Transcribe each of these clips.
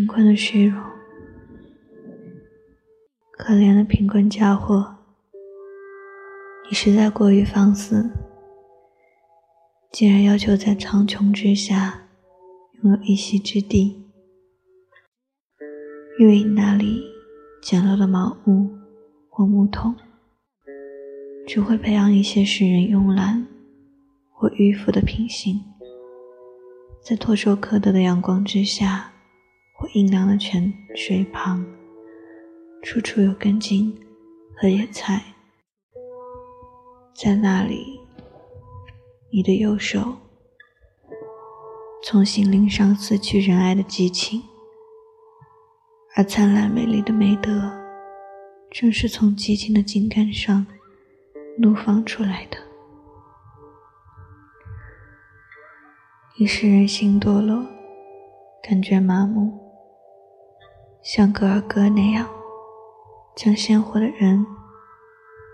贫困的虚荣。可怜的贫困家伙，你实在过于放肆，竟然要求在苍穹之下拥有一席之地，因为你那里简陋的茅屋或木桶，只会培养一些使人慵懒或迂腐的品性。在唾手可得的阳光之下，或阴凉的泉水旁，处处有根茎和野菜。在那里，你的右手从心灵上撕去仁爱的激情，而灿烂美丽的美德，正是从激情的茎干上怒放出来的。你使人心堕落，感觉麻木，像格尔哥那样，将鲜活的人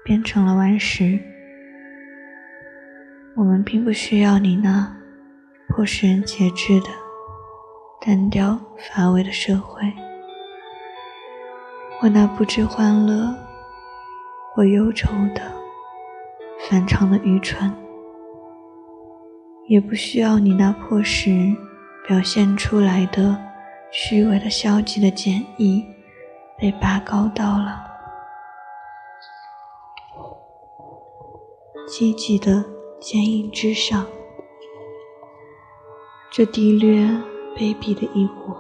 变成了顽石。我们并不需要你那迫使人节制的单调乏味的社会，或那不知欢乐或忧愁的反常的愚蠢。也不需要你那迫使表现出来的虚伪的消极的简易被拔高到了积极的坚硬之上。这低劣卑鄙的一伙，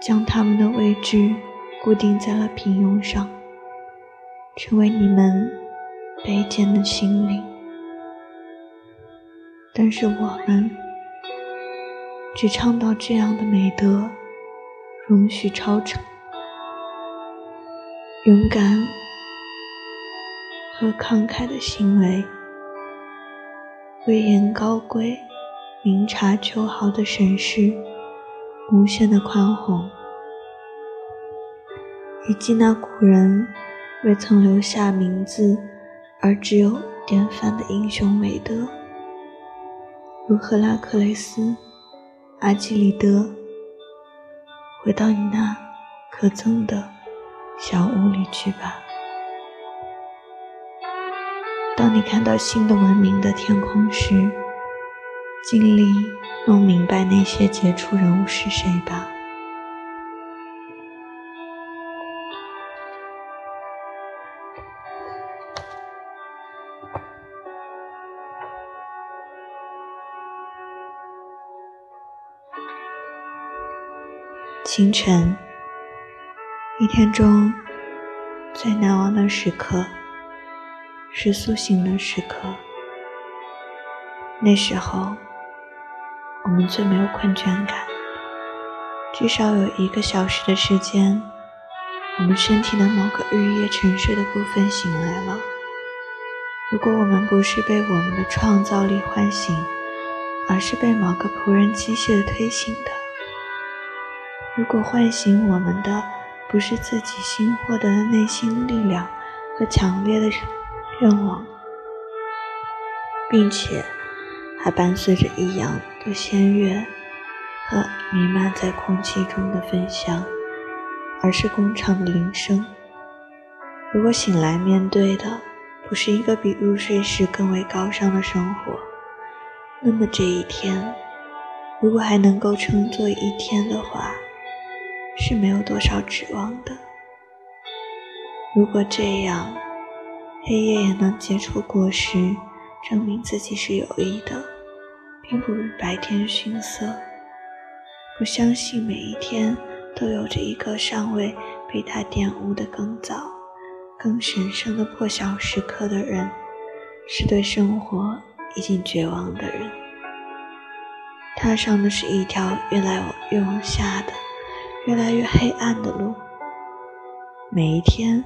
将他们的位置固定在了平庸上，成为你们卑贱的心灵。但是我们只倡导这样的美德，容许超常、勇敢和慷慨的行为，威严高贵、明察秋毫的审视，无限的宽宏，以及那古人未曾留下名字而只有典范的英雄美德。如赫拉克雷斯、阿基里德，回到你那可憎的小屋里去吧。当你看到新的文明的天空时，尽力弄明白那些杰出人物是谁吧。清晨，一天中最难忘的时刻是苏醒的时刻。那时候，我们最没有困倦感，至少有一个小时的时间，我们身体的某个日夜沉睡的部分醒来了。如果我们不是被我们的创造力唤醒，而是被某个仆人机械的推醒的。如果唤醒我们的不是自己新获得的内心力量和强烈的愿望，并且还伴随着异样的仙乐和弥漫在空气中的芬香，而是工厂的铃声；如果醒来面对的不是一个比入睡时更为高尚的生活，那么这一天，如果还能够称作一天的话，是没有多少指望的。如果这样，黑夜也能结出果实，证明自己是有益的，并不比白天逊色。不相信每一天都有着一个尚未被他玷污的更早、更神圣的破晓时刻的人，是对生活已经绝望的人。踏上的是一条越来越往下的。越来越黑暗的路。每一天，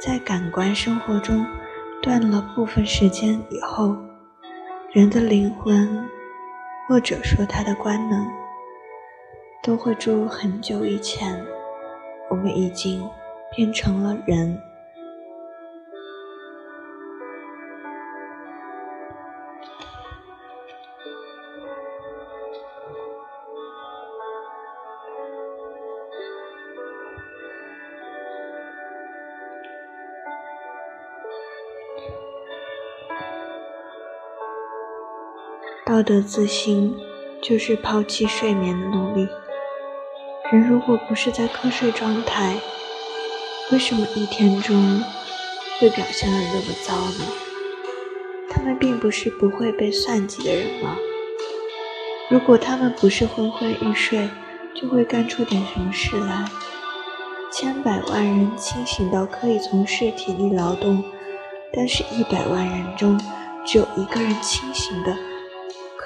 在感官生活中断了部分时间以后，人的灵魂，或者说他的官能，都会注入很久以前，我们已经变成了人。道德自信就是抛弃睡眠的努力。人如果不是在瞌睡状态，为什么一天中会表现得那么糟呢？他们并不是不会被算计的人吗？如果他们不是昏昏欲睡，就会干出点什么事来。千百万人清醒到可以从事体力劳动，但是一百万人中只有一个人清醒的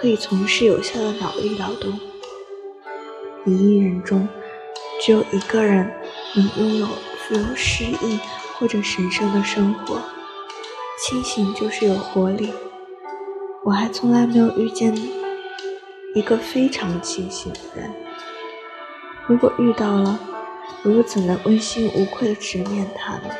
可以从事有效的脑力劳动。一亿人中只有一个人能拥有富有诗意或者神圣的生活。清醒就是有活力。我还从来没有遇见。一个非常清醒的人，如果遇到了，我又怎能问心无愧地直面他呢？